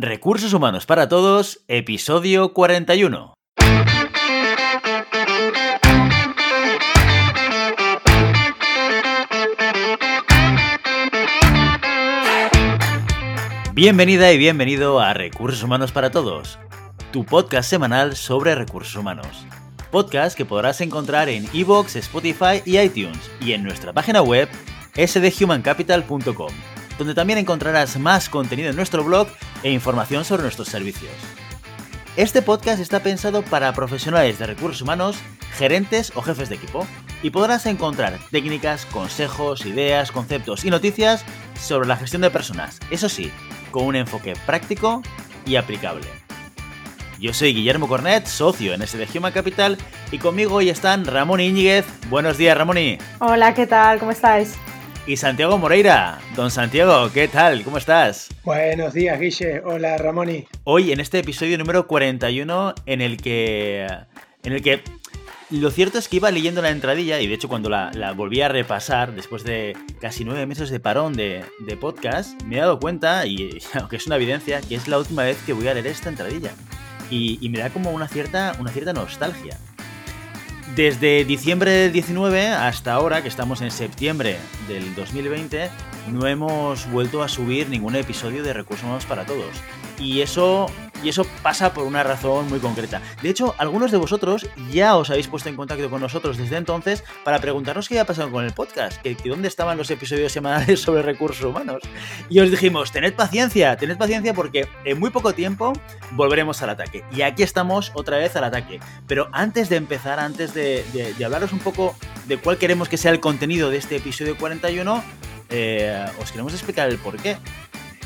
Recursos Humanos para Todos, episodio 41. Bienvenida y bienvenido a Recursos Humanos para Todos, tu podcast semanal sobre recursos humanos. Podcast que podrás encontrar en iVoox, Spotify y iTunes y en nuestra página web sdhumancapital.com, donde también encontrarás más contenido en nuestro blog e información sobre nuestros servicios. Este podcast está pensado para profesionales de recursos humanos, gerentes o jefes de equipo, y podrás encontrar técnicas, consejos, ideas, conceptos y noticias sobre la gestión de personas, eso sí, con un enfoque práctico y aplicable. Yo soy Guillermo Cornet, socio en SD Human Capital, y conmigo hoy están Ramón Íñiguez. Buenos días, Ramón. Hola, ¿qué tal? ¿Cómo estáis? Y Santiago Moreira. Don Santiago, ¿qué tal? ¿Cómo estás? Buenos días, Guille. Hola, Ramón. Hoy en este episodio número 41 en el que en el que lo cierto es que iba leyendo la entradilla y de hecho cuando la, volví a repasar después de casi nueve meses de parón de, podcast, me he dado cuenta, y aunque es una evidencia, que es la última vez que voy a leer esta entradilla. Y, y me da como una cierta, una cierta nostalgia. Desde diciembre del 19 hasta ahora, que estamos en septiembre del 2020, no hemos vuelto a subir ningún episodio de Recursos Humanos para Todos. Y eso, y eso pasa por una razón muy concreta. De hecho, algunos de vosotros ya os habéis puesto en contacto con nosotros desde entonces para preguntarnos qué había pasado con el podcast, que, dónde estaban los episodios semanales sobre recursos humanos. Y os dijimos, tened paciencia, tened paciencia porque en muy poco tiempo volveremos al ataque. Y aquí estamos otra vez al ataque. Pero antes de empezar, antes de, hablaros un poco de cuál queremos que sea el contenido de este episodio 41, eh, os queremos explicar el porqué.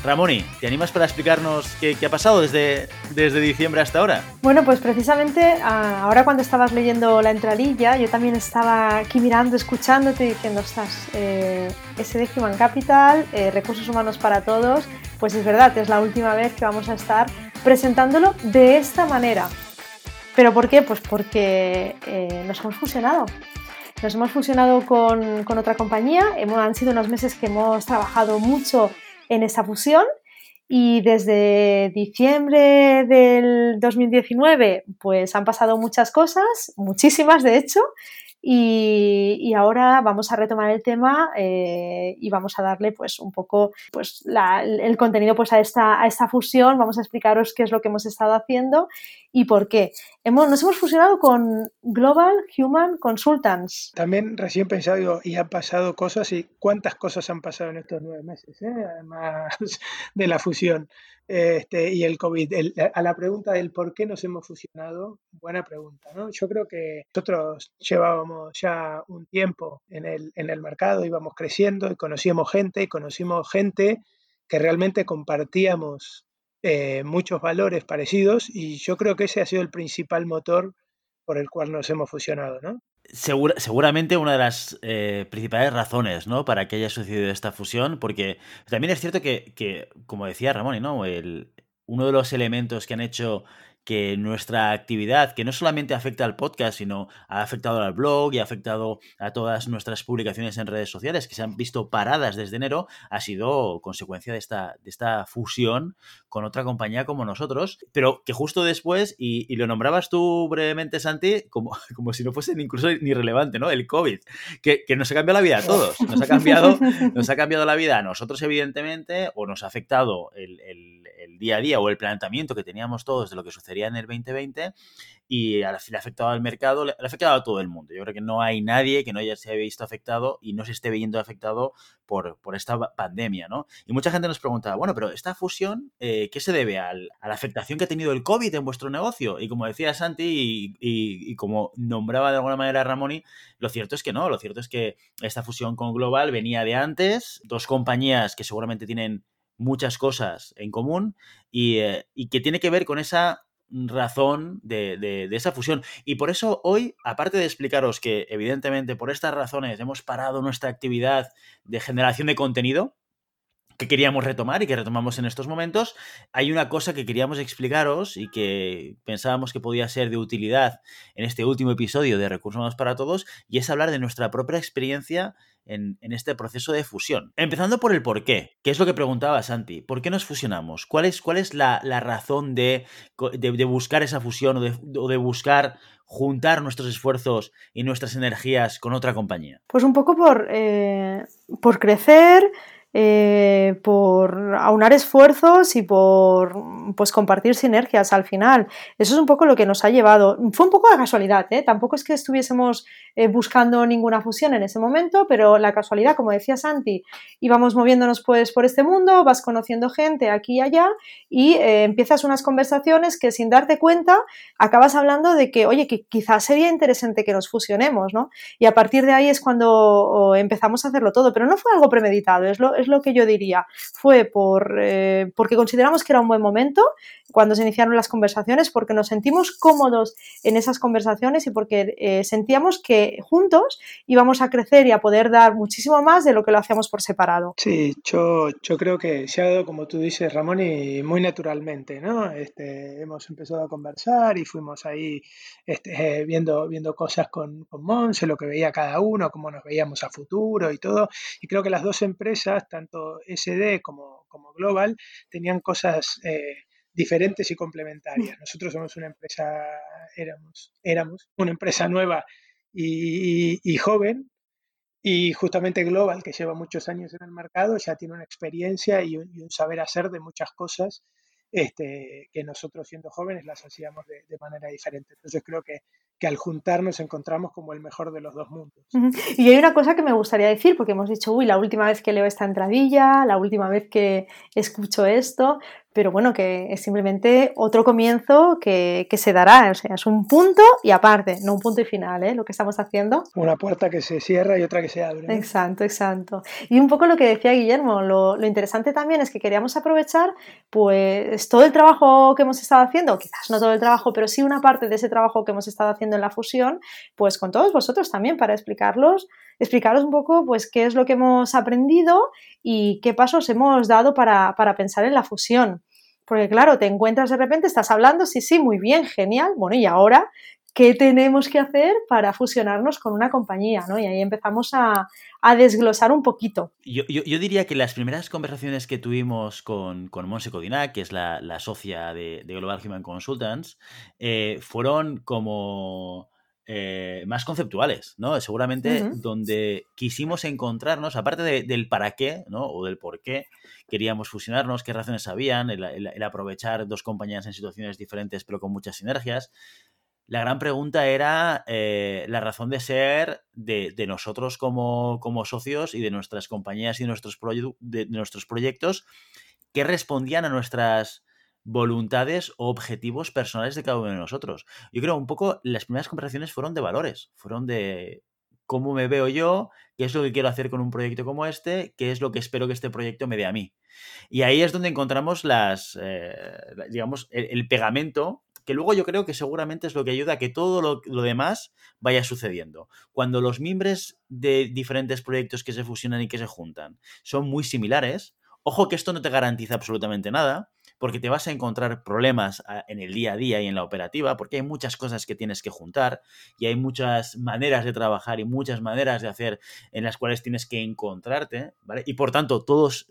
Ramoni, ¿te animas para explicarnos qué, ha pasado desde, desde diciembre hasta ahora? Bueno, pues precisamente ahora cuando estabas leyendo la entradilla, yo también estaba aquí mirando, escuchándote, diciendo, estás, eh, SD Human Capital, eh, Recursos Humanos para Todos, pues es verdad, es la última vez que vamos a estar presentándolo de esta manera. ¿Pero por qué? Pues porque eh, nos hemos fusionado. Nos hemos fusionado con, otra compañía, hemos, han sido unos meses que hemos trabajado mucho en esa fusión y desde diciembre del 2019 pues han pasado muchas cosas, muchísimas de hecho, y, ahora vamos a retomar el tema eh, y vamos a darle pues un poco pues el contenido pues a esta, a esta fusión, vamos a explicaros qué es lo que hemos estado haciendo y por qué. Hemos, nos hemos fusionado con Global Human Consultants. También recién pensado y han pasado cosas y cuántas cosas han pasado en estos nueve meses, ¿eh? además de la fusión este, y el COVID. a la pregunta del por qué nos hemos fusionado, buena pregunta. ¿no? Yo creo que nosotros llevábamos ya un tiempo en el, en el mercado, íbamos creciendo y conocíamos gente y conocimos gente que realmente compartíamos eh, muchos valores parecidos y yo creo que ese ha sido el principal motor por el cual nos hemos fusionado, ¿no? Seguramente una de las eh, principales razones ¿no? para que haya sucedido esta fusión, porque también es cierto que, como decía Ramón, ¿no? El, uno de los elementos que han hecho que nuestra actividad, que no solamente afecta al podcast, sino ha afectado al blog y ha afectado a todas nuestras publicaciones en redes sociales, que se han visto paradas desde enero, ha sido consecuencia de esta, de esta fusión con otra compañía como nosotros, pero que justo después, y, lo nombrabas tú brevemente, Santi, como, como si no fuese incluso ni relevante, ¿no? El COVID, que, nos ha cambiado la vida a todos, nos ha cambiado, nos ha cambiado la vida a nosotros, evidentemente, o nos ha afectado el, el día a día o el planteamiento que teníamos todos de lo que sucede en el 2020 y le ha afectado al mercado, le ha afectado a todo el mundo. Yo creo que no hay nadie que no haya se haya visto afectado y no se esté viendo afectado por, por esta pandemia, ¿no? Y mucha gente nos pregunta, bueno, pero esta fusión, eh, ¿qué se debe a la afectación que ha tenido el COVID en vuestro negocio? Y como decía Santi y, como nombraba de alguna manera Ramoni, lo cierto es que no, lo cierto es que esta fusión con Global venía de antes, dos compañías que seguramente tienen muchas cosas en común y, eh, y que tiene que ver con esa razón de, esa fusión. Y por eso hoy, aparte de explicaros que evidentemente por estas razones hemos parado nuestra actividad de generación de contenido, que queríamos retomar y que retomamos en estos momentos, hay una cosa que queríamos explicaros y que pensábamos que podía ser de utilidad en este último episodio de Recursos Humanos para Todos, y es hablar de nuestra propia experiencia en, este proceso de fusión. Empezando por el por qué, que es lo que preguntaba Santi. ¿Por qué nos fusionamos? ¿Cuál es, cuál es la, razón de, de, buscar esa fusión o de, buscar juntar nuestros esfuerzos y nuestras energías con otra compañía? Pues un poco por, eh, por crecer, eh, por aunar esfuerzos y por pues, compartir sinergias al final. Eso es un poco lo que nos ha llevado. Fue un poco de casualidad, ¿eh? tampoco es que estuviésemos eh, buscando ninguna fusión en ese momento, pero la casualidad, como decía Santi, íbamos moviéndonos pues por este mundo, vas conociendo gente aquí y allá y empiezas unas conversaciones que sin darte cuenta acabas hablando de que, oye, que quizás sería interesante que nos fusionemos, ¿no? Y a partir de ahí es cuando empezamos a hacerlo todo, pero no fue algo premeditado, es lo, es lo que yo diría. Fue por, eh, porque consideramos que era un buen momento cuando se iniciaron las conversaciones, porque nos sentimos cómodos en esas conversaciones y porque eh, sentíamos que juntos íbamos a crecer y a poder dar muchísimo más de lo que lo hacíamos por separado. Sí, yo, yo creo que se ha dado, como tú dices, Ramón, y muy naturalmente, ¿no? Este, hemos empezado a conversar y fuimos ahí este, eh, viendo, viendo cosas con, con Monse, lo que veía cada uno, cómo nos veíamos a futuro y todo. Y creo que las dos empresas, tanto SD como, como Global, tenían cosas... Eh, diferentes y complementarias. Nosotros somos una empresa, éramos, éramos una empresa nueva y, joven, y justamente Global, que lleva muchos años en el mercado, ya tiene una experiencia y un, saber hacer de muchas cosas este, que nosotros siendo jóvenes las hacíamos de, de manera diferente. Entonces creo que que al juntarnos encontramos como el mejor de los dos mundos. Y hay una cosa que me gustaría decir, porque hemos dicho, uy, la última vez que leo esta entradilla, la última vez que escucho esto, pero bueno, que es simplemente otro comienzo que, se dará, o sea, es un punto y aparte, no un punto y final, ¿eh? lo que estamos haciendo. Una puerta que se cierra y otra que se abre. Exacto, exacto. Y un poco lo que decía Guillermo, lo, lo, interesante también es que queríamos aprovechar pues todo el trabajo que hemos estado haciendo, quizás no todo el trabajo, pero sí una parte de ese trabajo que hemos estado haciendo en la fusión, pues con todos vosotros también para explicarlos, explicaros un poco pues qué es lo que hemos aprendido y qué pasos hemos dado para, para pensar en la fusión. Porque claro, te encuentras de repente, estás hablando, sí, sí, muy bien, genial. Bueno, y ahora, ¿qué tenemos que hacer para fusionarnos con una compañía? ¿no? Y ahí empezamos a, desglosar un poquito. Yo, diría que las primeras conversaciones que tuvimos con, con Monse Codinac, que es la, socia de, Global Human Consultants, eh, fueron como eh, más conceptuales, ¿no? Seguramente donde quisimos encontrarnos, aparte del para qué, ¿no? O del por qué queríamos fusionarnos, qué razones habían, el, aprovechar dos compañías en situaciones diferentes pero con muchas sinergias. La gran pregunta era eh, la razón de ser de, nosotros como, como, socios y de nuestras compañías y nuestros, de nuestros proyectos que respondían a nuestras voluntades o objetivos personales de cada uno de nosotros. Yo creo un poco las primeras conversaciones fueron de valores, fueron de cómo me veo yo, qué es lo que quiero hacer con un proyecto como este, qué es lo que espero que este proyecto me dé a mí. Y ahí es donde encontramos las, eh, digamos, el, pegamento, que luego yo creo que seguramente es lo que ayuda a que todo lo, lo, demás vaya sucediendo. Cuando los miembros de diferentes proyectos que se fusionan y que se juntan son muy similares, ojo que esto no te garantiza absolutamente nada, porque te vas a encontrar problemas ah, en el día a día y en la operativa, porque hay muchas cosas que tienes que juntar y hay muchas maneras de trabajar y muchas maneras de hacer en las cuales tienes que encontrarte, ¿vale? Y por tanto, todos,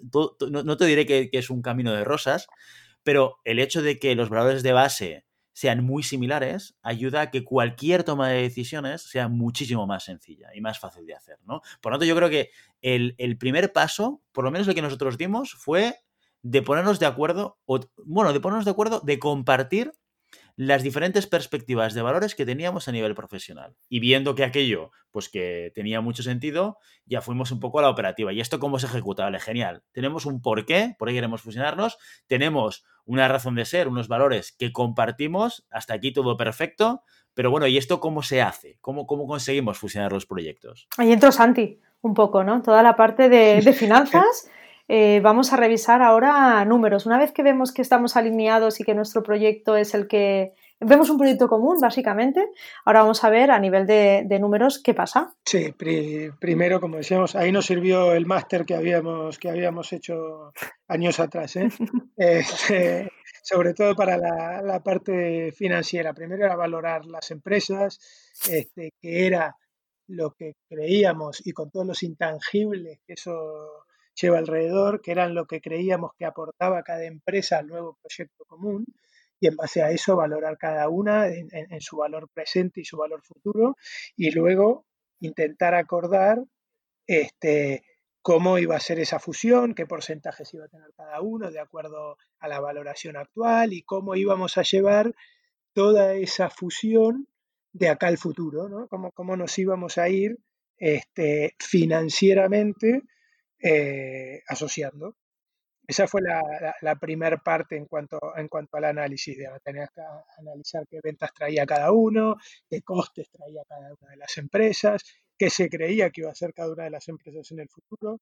no, te diré que, es un camino de rosas, pero el hecho de que los valores de base sean muy similares, ayuda a que cualquier toma de decisiones sea muchísimo más sencilla y más fácil de hacer, ¿no? Por lo tanto, yo creo que el, el primer paso, por lo menos lo que nosotros dimos, fue de ponernos de acuerdo, o, bueno, de ponernos de acuerdo, de compartir las diferentes perspectivas de valores que teníamos a nivel profesional. Y viendo que aquello, pues que tenía mucho sentido, ya fuimos un poco a la operativa. ¿Y esto cómo se ejecuta? Vale, genial. Tenemos un porqué, por ahí queremos fusionarnos, tenemos una razón de ser, unos valores que compartimos, hasta aquí todo perfecto, pero bueno, ¿y esto cómo se hace? ¿Cómo, cómo conseguimos fusionar los proyectos? Ahí entró Santi, un poco, ¿no? Toda la parte de, de finanzas. Eh, vamos a revisar ahora números. Una vez que vemos que estamos alineados y que nuestro proyecto es el que... Vemos un proyecto común, básicamente. Ahora vamos a ver a nivel de, números qué pasa. Sí, primero, como decíamos, ahí nos sirvió el máster que habíamos, que habíamos hecho años atrás. ¿eh? Este, sobre todo para la, parte financiera. Primero era valorar las empresas, este, que era lo que creíamos y con todos los intangibles que eso lleva alrededor, que eran lo que creíamos que aportaba cada empresa al nuevo proyecto común, y en base a eso valorar cada una en, su valor presente y su valor futuro, y luego intentar acordar este, cómo iba a ser esa fusión, qué porcentajes iba a tener cada uno de acuerdo a la valoración actual y cómo íbamos a llevar toda esa fusión de acá al futuro, ¿no? Cómo, nos íbamos a ir este, financieramente eh, asociando. Esa fue la, primera parte en cuanto, en cuanto al análisis. De, tenías que analizar qué ventas traía cada uno, qué costes traía cada una de las empresas, qué se creía que iba a ser cada una de las empresas en el futuro,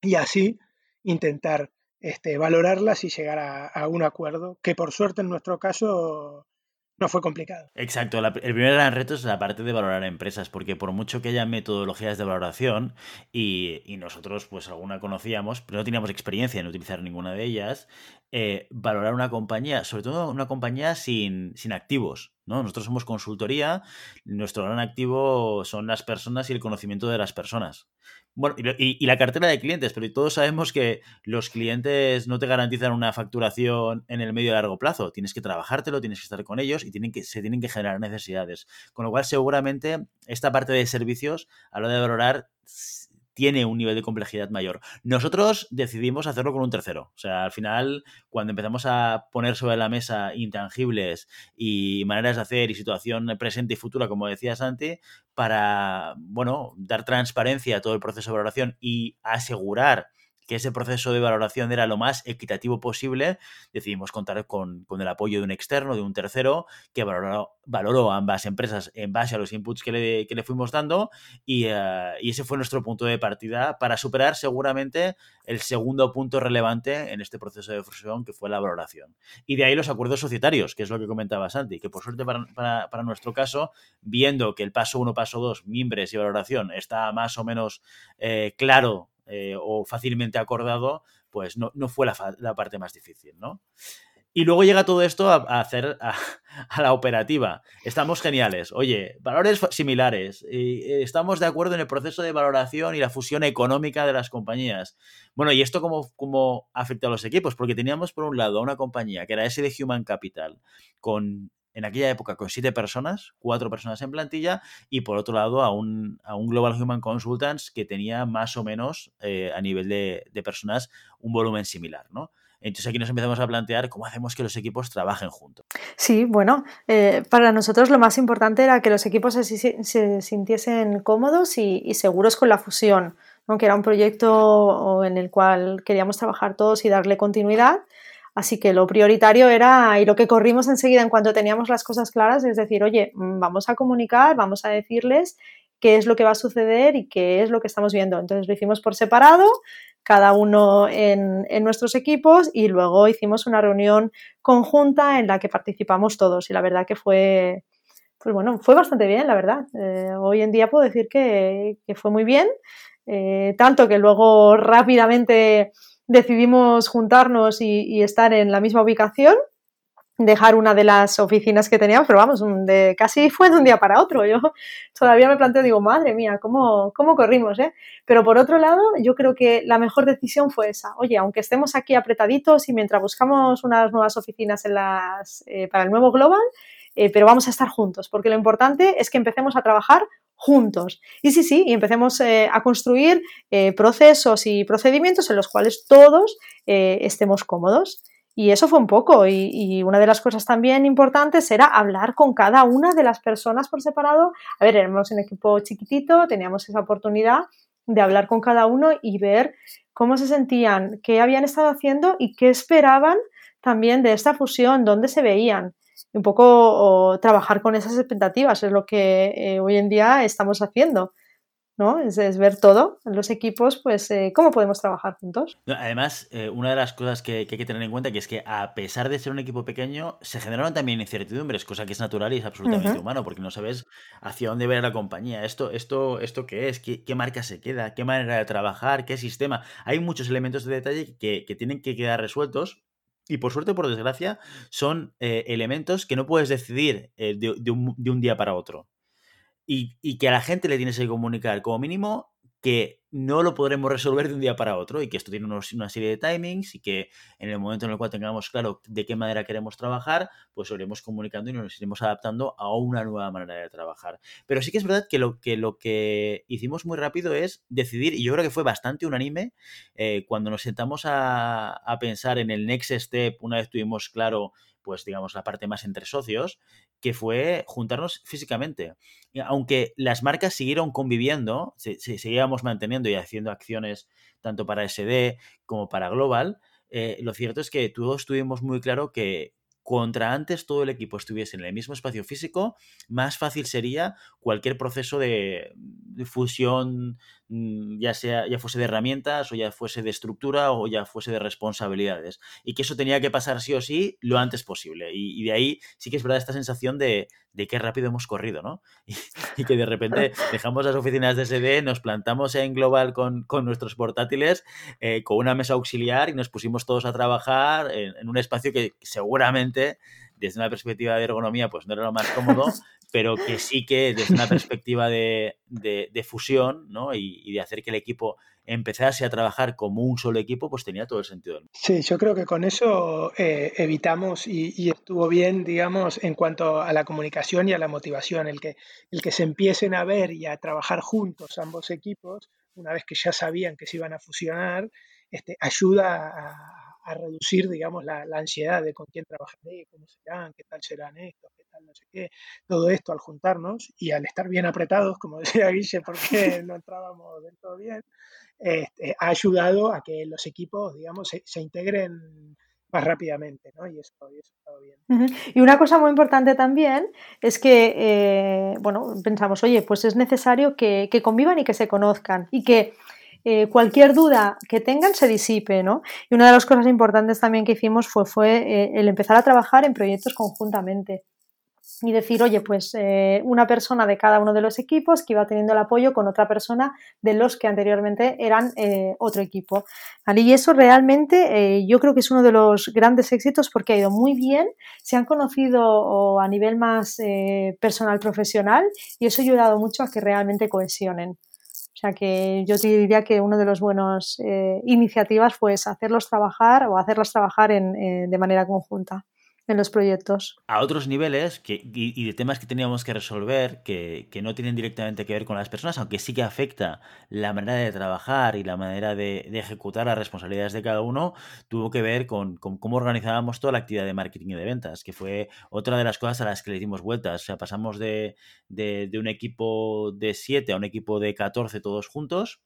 y así intentar este, valorarlas y llegar a, un acuerdo, que por suerte en nuestro caso no fue complicado. Exacto, el primer gran reto es la parte de valorar empresas, porque por mucho que haya metodologías de valoración y, nosotros pues alguna conocíamos, pero no teníamos experiencia en utilizar ninguna de ellas, eh, valorar una compañía, sobre todo una compañía sin, sin activos, ¿no? Nosotros somos consultoría, nuestro gran activo son las personas y el conocimiento de las personas. Bueno, y, la cartera de clientes, pero todos sabemos que los clientes no te garantizan una facturación en el medio y largo plazo. Tienes que trabajártelo, tienes que estar con ellos y tienen que, se tienen que generar necesidades. Con lo cual, seguramente, esta parte de servicios, a la de valorar, tiene un nivel de complejidad mayor. Nosotros decidimos hacerlo con un tercero. O sea, al final, cuando empezamos a poner sobre la mesa intangibles y maneras de hacer y situación presente y futura, como decía Santi, para, bueno, dar transparencia a todo el proceso de valoración y asegurar que ese proceso de valoración era lo más equitativo posible, decidimos contar con, el apoyo de un externo, de un tercero, que valoró, ambas empresas en base a los inputs que le, fuimos dando eh, y, ese fue nuestro punto de partida para superar seguramente el segundo punto relevante en este proceso de fusión, que fue la valoración. Y de ahí los acuerdos societarios, que es lo que comentaba Santi, que por suerte para, nuestro caso, viendo que el paso 1, paso 2, mimbres y valoración está más o menos eh, claro eh, o fácilmente acordado, pues no, fue la, parte más difícil, ¿no? Y luego llega todo esto a, hacer a, la operativa. Estamos geniales. Oye, valores similares. Eh, estamos de acuerdo en el proceso de valoración y la fusión económica de las compañías. Bueno, ¿y esto cómo, cómo afecta a los equipos? Porque teníamos por un lado a una compañía que era de Human Capital, con en aquella época con siete personas, cuatro personas en plantilla, y por otro lado a un, a un Global Human Consultants que tenía más o menos eh, a nivel de, personas un volumen similar, ¿no? Entonces aquí nos empezamos a plantear cómo hacemos que los equipos trabajen juntos. Sí, bueno, eh, para nosotros lo más importante era que los equipos se, sintiesen cómodos y, seguros con la fusión, aunque era un proyecto en el cual queríamos trabajar todos y darle continuidad. Así que lo prioritario era, y lo que corrimos enseguida en cuanto teníamos las cosas claras, es decir, oye, mm, vamos a comunicar, vamos a decirles qué es lo que va a suceder y qué es lo que estamos viendo. Entonces lo hicimos por separado, cada uno en, nuestros equipos y luego hicimos una reunión conjunta en la que participamos todos y la verdad que fue, pues bueno, fue bastante bien, la verdad. Eh, hoy en día puedo decir que, fue muy bien, eh, tanto que luego rápidamente decidimos juntarnos y, estar en la misma ubicación, dejar una de las oficinas que teníamos, pero vamos, de, casi fue de un día para otro. Yo todavía me planteo, digo, madre mía, ¿cómo, cómo corrimos? Eh? Pero por otro lado, yo creo que la mejor decisión fue esa. Oye, aunque estemos aquí apretaditos y mientras buscamos unas nuevas oficinas eh, para el nuevo Global, eh, pero vamos a estar juntos, porque lo importante es que empecemos a trabajar juntos. Y sí, sí, y empecemos eh, a construir eh, procesos y procedimientos en los cuales todos eh, estemos cómodos. Y eso fue un poco. Y, una de las cosas también importantes era hablar con cada una de las personas por separado. A ver, éramos un equipo chiquitito, teníamos esa oportunidad de hablar con cada uno y ver cómo se sentían, qué habían estado haciendo y qué esperaban también de esta fusión, dónde se veían un poco trabajar con esas expectativas, es lo que eh, hoy en día estamos haciendo. ¿no? Es, ver todo en los equipos, pues eh, cómo podemos trabajar juntos. Además, eh, una de las cosas que, hay que tener en cuenta que es que a pesar de ser un equipo pequeño, se generaron también incertidumbres, cosa que es natural y es absolutamente humano, porque no sabes hacia dónde va la compañía, esto, esto, esto qué es, ¿Qué, marca se queda, qué manera de trabajar, qué sistema. Hay muchos elementos de detalle que, que tienen que quedar resueltos y por suerte o por desgracia, son eh, elementos que no puedes decidir eh, de, un, día para otro. y, que a la gente le tienes que comunicar como mínimo que no lo podremos resolver de un día para otro y que esto tiene una serie de timings y que en el momento en el cual tengamos claro de qué manera queremos trabajar, pues lo iremos comunicando y nos iremos adaptando a una nueva manera de trabajar. Pero sí que es verdad que lo que, lo que hicimos muy rápido es decidir, y yo creo que fue bastante unánime, eh, cuando nos sentamos a, a pensar en el next step, una vez tuvimos claro pues digamos, la parte más entre socios, que fue juntarnos físicamente. Aunque las marcas siguieron conviviendo, seguíamos manteniendo y haciendo acciones tanto para SD como para Global, eh, lo cierto es que todos tuvimos muy claro que contra antes todo el equipo estuviese en el mismo espacio físico, más fácil sería cualquier proceso de, fusión ya sea ya fuese de herramientas o ya fuese de estructura o ya fuese de responsabilidades y que eso tenía que pasar sí o sí lo antes posible y, de ahí sí que es verdad esta sensación de, de qué rápido hemos corrido ¿no? Y, que de repente dejamos las oficinas de SD nos plantamos en Global con, con nuestros portátiles eh, con una mesa auxiliar y nos pusimos todos a trabajar en un espacio que seguramente desde una perspectiva de ergonomía pues no era lo más cómodo pero que sí que desde una perspectiva de, fusión ¿no? y, de hacer que el equipo empezase a trabajar como un solo equipo, pues tenía todo el sentido. Sí, yo creo que con eso eh, evitamos y, estuvo bien, digamos, en cuanto a la comunicación y a la motivación, el que, el que se empiecen a ver y a trabajar juntos ambos equipos, una vez que ya sabían que se iban a fusionar, este, ayuda a a reducir, digamos, la, ansiedad de con quién trabajaré, cómo serán, qué tal serán estos, qué tal no sé qué, todo esto al juntarnos y al estar bien apretados, como decía Guille, porque no entrábamos del todo bien, este, ha ayudado a que los equipos, digamos, se, integren más rápidamente, ¿no? Y una cosa muy importante también es que, eh, bueno, pensamos, oye, pues es necesario que, que, convivan y que se conozcan y que eh, cualquier duda que tengan se disipe, ¿no? Y una de las cosas importantes también que hicimos fue, eh, el empezar a trabajar en proyectos conjuntamente y decir, oye, pues eh, una persona de cada uno de los equipos que iba teniendo el apoyo con otra persona de los que anteriormente eran otro equipo. Y eso realmente yo creo que es uno de los grandes éxitos porque ha ido muy bien, se han conocido a nivel más personal profesional y eso ha ayudado mucho a que realmente cohesionen. O sea que yo te diría que una de las buenas eh, iniciativas fue hacerlos trabajar o hacerlas trabajar en, eh, de manera conjunta en los proyectos. A otros niveles que, y, de temas que teníamos que resolver que, no tienen directamente que ver con las personas, aunque sí que afecta la manera de trabajar y la manera de, ejecutar las responsabilidades de cada uno, tuvo que ver con, cómo organizábamos toda la actividad de marketing y de ventas, que fue otra de las cosas a las que le dimos vueltas. O sea, pasamos de, de un equipo de 7 a un equipo de 14 todos juntos,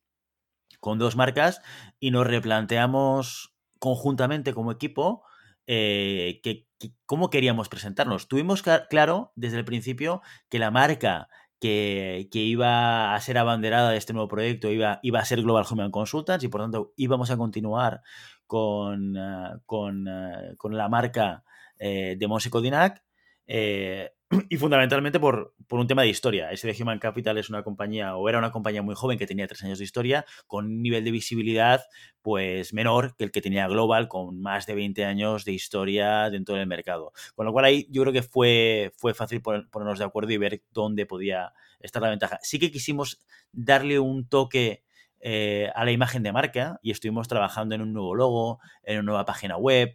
con dos marcas, y nos replanteamos conjuntamente como equipo eh, que, cómo queríamos presentarnos. Tuvimos claro desde el principio que la marca que, iba a ser abanderada de este nuevo proyecto iba, iba a ser Global Human Consultants y por tanto íbamos a continuar con, ah, con, ah, con la marca eh, de Monse Codinac. Eh, y fundamentalmente por, un tema de historia. SD Human Capital es una compañía, o era una compañía muy joven que tenía tres años de historia, con un nivel de visibilidad pues menor que el que tenía Global, con más de 20 años de historia dentro del mercado. Con lo cual ahí yo creo que fue, fue fácil ponernos de acuerdo y ver dónde podía estar la ventaja. Sí que quisimos darle un toque eh, a la imagen de marca y estuvimos trabajando en un nuevo logo, en una nueva página web,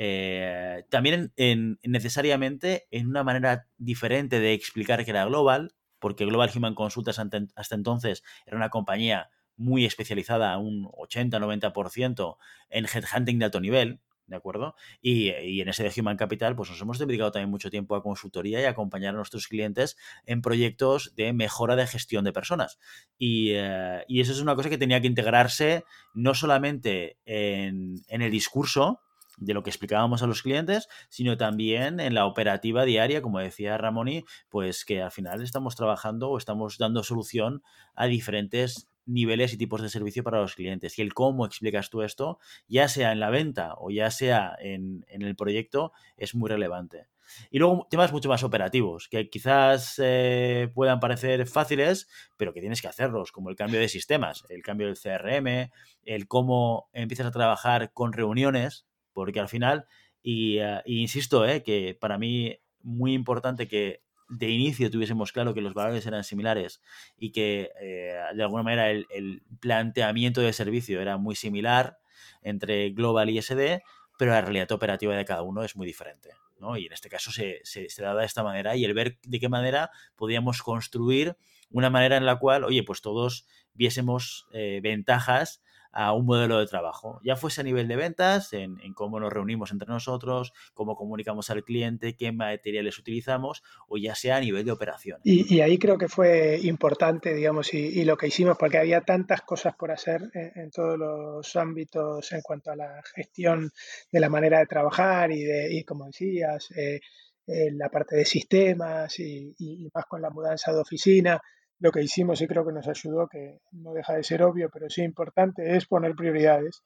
eh, también en, necesariamente en una manera diferente de explicar que era Global, porque Global Human Consultas hasta entonces era una compañía muy especializada, un 80-90% en headhunting de alto nivel, ¿de acuerdo? Y, en ese de Human Capital, pues nos hemos dedicado también mucho tiempo a consultoría y a acompañar a nuestros clientes en proyectos de mejora de gestión de personas. Y, eh, eso es una cosa que tenía que integrarse no solamente en, en el discurso, de lo que explicábamos a los clientes, sino también en la operativa diaria, como decía Ramoni, pues que al final estamos trabajando o estamos dando solución a diferentes niveles y tipos de servicio para los clientes. Y el cómo explicas tú esto, ya sea en la venta o ya sea en, el proyecto, es muy relevante. Y luego temas mucho más operativos, que quizás eh, puedan parecer fáciles, pero que tienes que hacerlos, como el cambio de sistemas, el cambio del CRM, el cómo empiezas a trabajar con reuniones, porque al final, y, eh, insisto, eh, que para mí muy importante que de inicio tuviésemos claro que los valores eran similares y que eh, de alguna manera el, planteamiento de servicio era muy similar entre Global y SD, pero la realidad operativa de cada uno es muy diferente. ¿no? Y en este caso se, se, se da de esta manera y el ver de qué manera podíamos construir una manera en la cual, oye, pues todos viésemos eh, ventajas a un modelo de trabajo, ya fuese a nivel de ventas, en, cómo nos reunimos entre nosotros, cómo comunicamos al cliente, qué materiales utilizamos, o ya sea a nivel de operación. Y, ahí creo que fue importante, digamos, y, lo que hicimos, porque había tantas cosas por hacer en, todos los ámbitos en cuanto a la gestión de la manera de trabajar y, de, y como decías, eh, eh, la parte de sistemas y, y, más con la mudanza de oficina lo que hicimos y creo que nos ayudó, que no deja de ser obvio, pero sí importante, es poner prioridades.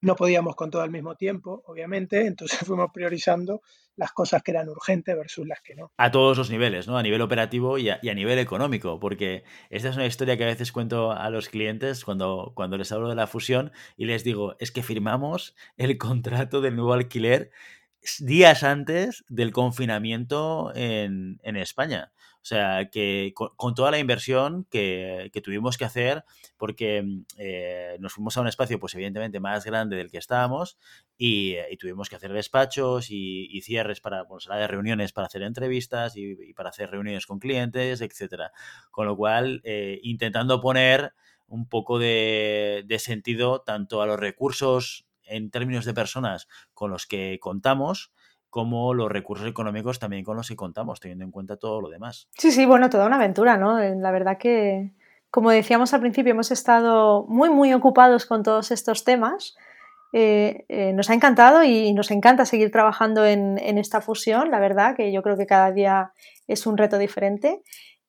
No podíamos con todo al mismo tiempo, obviamente, entonces fuimos priorizando las cosas que eran urgentes versus las que no. A todos los niveles, ¿no? A nivel operativo y a, nivel económico, porque esta es una historia que a veces cuento a los clientes cuando, cuando les hablo de la fusión y les digo, es que firmamos el contrato del nuevo alquiler días antes del confinamiento en, en España. O sea, que con, toda la inversión que, tuvimos que hacer, porque mm, eh, nos fuimos a un espacio, pues evidentemente más grande del que estábamos, y, eh, tuvimos que hacer despachos y, cierres para, bueno, sala de reuniones para hacer entrevistas y, para hacer reuniones con clientes, etcétera. Con lo cual, eh, intentando poner un poco de sentido tanto a los recursos en términos de personas con los que contamos, como los recursos económicos también con los que contamos, teniendo en cuenta todo lo demás. Sí, sí, bueno, toda una aventura, ¿no? Eh, la verdad que, como decíamos al principio, hemos estado muy, muy ocupados con todos estos temas. Eh, eh, nos ha encantado y nos encanta seguir trabajando en, esta fusión, la verdad, que yo creo que cada día es un reto diferente.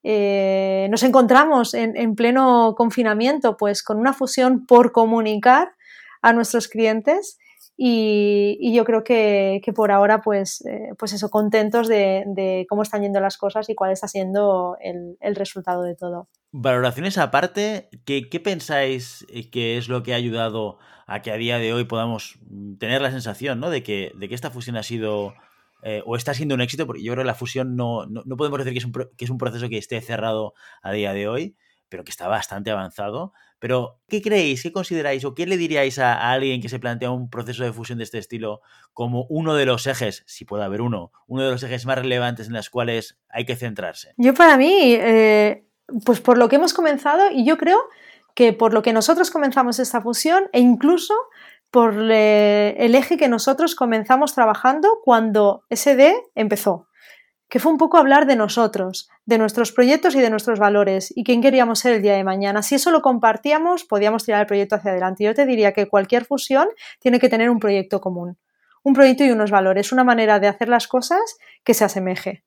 nos encontramos en, en, pleno confinamiento, pues con una fusión por comunicar a nuestros clientes y, yo creo que, por ahora, pues, eh, pues eso, contentos de, cómo están yendo las cosas y cuál está siendo el, resultado de todo. Valoraciones aparte, ¿qué, pensáis que es lo que ha ayudado a que a día de hoy podamos tener la sensación de, que, de que esta fusión ha sido eh, o está siendo un éxito? Porque yo creo que la fusión no, no, podemos decir que es un proceso que esté cerrado a día de hoy, pero que está bastante avanzado. Pero, ¿qué creéis? ¿Qué consideráis? ¿O qué le diríais a, alguien que se plantea un proceso de fusión de este estilo como uno de los ejes, si puede haber uno, uno de los ejes más relevantes en los cuales hay que centrarse? Yo para mí, eh, pues por lo que hemos comenzado, y yo creo que por lo que nosotros comenzamos esta fusión, e incluso por el eje que nosotros comenzamos trabajando cuando SD empezó que fue un poco hablar de nosotros, de nuestros proyectos y de nuestros valores y quién queríamos ser el día de mañana. Si eso lo compartíamos, podíamos tirar el proyecto hacia adelante. Yo te diría que cualquier fusión tiene que tener un proyecto común, un proyecto y unos valores, una manera de hacer las cosas que se asemeje.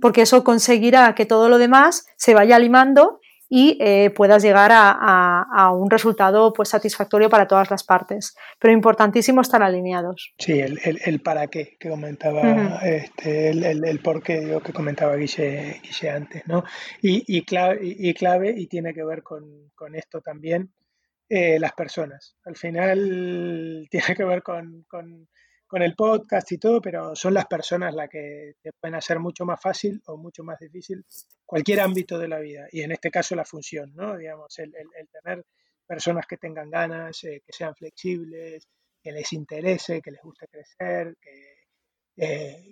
Porque eso conseguirá que todo lo demás se vaya limando y eh, puedas llegar a, un resultado pues, satisfactorio para todas las partes. Pero importantísimo estar alineados. Sí, el, para qué que comentaba, este, el, por qué que comentaba Guille, antes, ¿no? Y, clave, y, clave, y tiene que ver con, esto también, eh, las personas. Al final tiene que ver con con el podcast y todo, pero son las personas las que te pueden hacer mucho más fácil o mucho más difícil cualquier ámbito de la vida. Y en este caso la función, ¿no? Digamos, el, tener personas que tengan ganas, eh, que sean flexibles, que les interese, que les guste crecer, que, eh,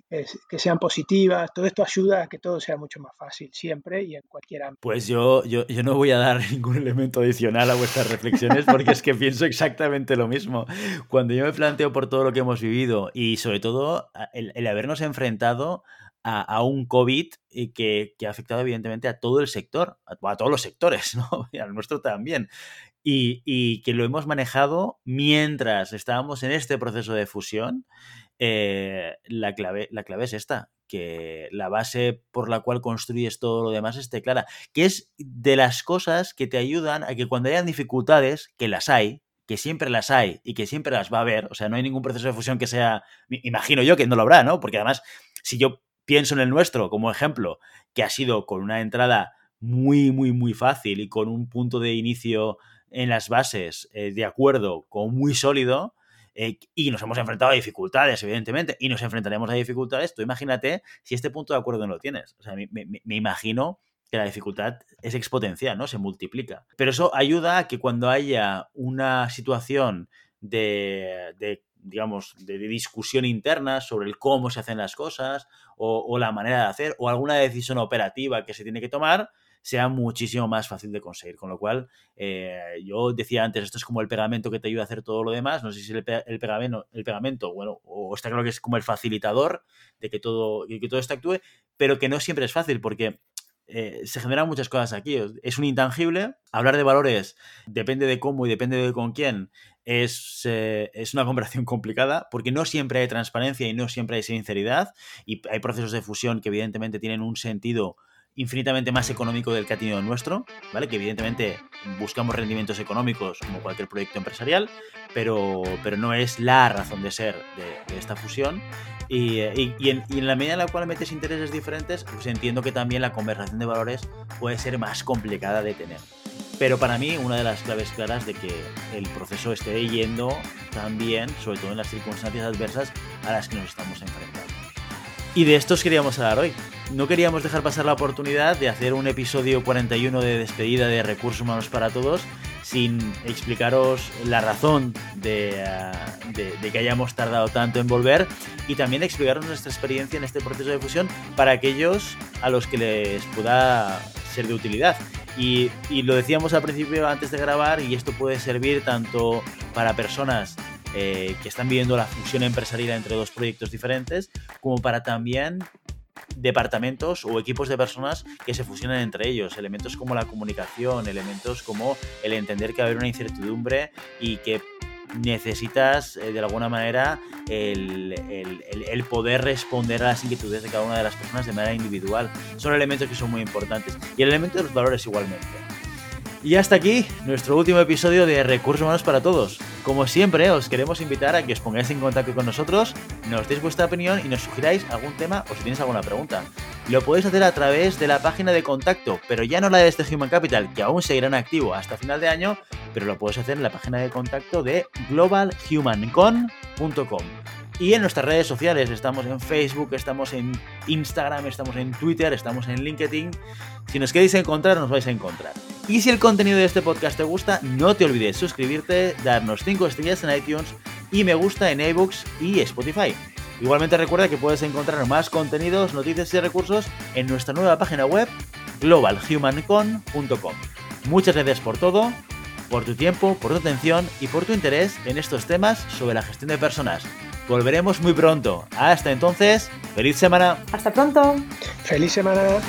que, sean positivas, todo esto ayuda a que todo sea mucho más fácil siempre y en cualquier ámbito. Pues yo, yo, yo, no voy a dar ningún elemento adicional a vuestras reflexiones porque es que pienso exactamente lo mismo. Cuando yo me planteo por todo lo que hemos vivido y sobre todo el, habernos enfrentado a, un COVID que, que, ha afectado evidentemente a todo el sector, a, a todos los sectores, ¿no? al nuestro también. Y, y, que lo hemos manejado mientras estábamos en este proceso de fusión eh, la, clave, la clave es esta, que la base por la cual construyes todo lo demás esté clara, que es de las cosas que te ayudan a que cuando hayan dificultades, que las hay, que siempre las hay y que siempre las va a haber, o sea, no hay ningún proceso de fusión que sea, imagino yo que no lo habrá, ¿no? Porque además, si yo pienso en el nuestro como ejemplo, que ha sido con una entrada muy, muy, muy fácil y con un punto de inicio en las bases eh, de acuerdo como muy sólido, eh, y nos hemos enfrentado a dificultades, evidentemente, y nos enfrentaremos a dificultades, tú imagínate si este punto de acuerdo no lo tienes. O sea, me, me imagino que la dificultad es exponencial, ¿no? Se multiplica. Pero eso ayuda a que cuando haya una situación de, digamos, de, discusión interna sobre el cómo se hacen las cosas o, la manera de hacer o alguna decisión operativa que se tiene que tomar, sea muchísimo más fácil de conseguir. Con lo cual, eh, yo decía antes, esto es como el pegamento que te ayuda a hacer todo lo demás. No sé si el, el, pegamento, el pegamento, bueno, o está claro que es como el facilitador de que todo, que todo esto actúe, pero que no siempre es fácil porque eh, se generan muchas cosas aquí. Es un intangible. Hablar de valores depende de cómo y depende de con quién. Es, eh, es, una conversación complicada porque no siempre hay transparencia y no siempre hay sinceridad y hay procesos de fusión que evidentemente tienen un sentido infinitamente más económico del que ha tenido nuestro, ¿vale? Que evidentemente buscamos rendimientos económicos como cualquier proyecto empresarial, pero, pero no es la razón de ser de, esta fusión. Y, en, la medida en la cual metes intereses diferentes, pues entiendo que también la conversación de valores puede ser más complicada de tener. Pero para mí, una de las claves claras de que el proceso esté yendo también, sobre todo en las circunstancias adversas a las que nos estamos enfrentando. Y de esto os queríamos hablar hoy. No queríamos dejar pasar la oportunidad de hacer un episodio 41 de despedida de Recursos Humanos para Todos sin explicaros la razón de, de, que hayamos tardado tanto en volver y también explicaros nuestra experiencia en este proceso de fusión para aquellos a los que les pueda ser de utilidad. Y, y, lo decíamos al principio antes de grabar y esto puede servir tanto para personas eh, que están viviendo la fusión empresarial entre dos proyectos diferentes, como para también departamentos o equipos de personas que se fusionan entre ellos. Elementos como la comunicación, elementos como el entender que va a haber una incertidumbre y que necesitas eh, de alguna manera el, el, poder responder a las inquietudes de cada una de las personas de manera individual. Son elementos que son muy importantes. Y el elemento de los valores igualmente. Y hasta aquí nuestro último episodio de Recursos Humanos para Todos. Como siempre, os queremos invitar a que os pongáis en contacto con nosotros, nos deis vuestra opinión y nos sugiráis algún tema o si tenéis alguna pregunta. Lo podéis hacer a través de la página de contacto, pero ya no la de este Human Capital, que aún seguirá en activo hasta final de año, pero lo podéis hacer en la página de contacto de globalhumancon.com. Y en nuestras redes sociales, estamos en Facebook, estamos en Instagram, estamos en Twitter, estamos en LinkedIn. Si nos queréis encontrar, nos vais a encontrar. Y si el contenido de este podcast te gusta, no te olvides suscribirte, darnos 5 estrellas en iTunes y me gusta en iBooks y Spotify. Igualmente recuerda que puedes encontrar más contenidos, noticias y recursos en nuestra nueva página web globalhumancon.com. Muchas gracias por todo, por tu tiempo, por tu atención y por tu interés en estos temas sobre la gestión de personas. Volveremos muy pronto. Hasta entonces, feliz semana. Hasta pronto. Feliz semana.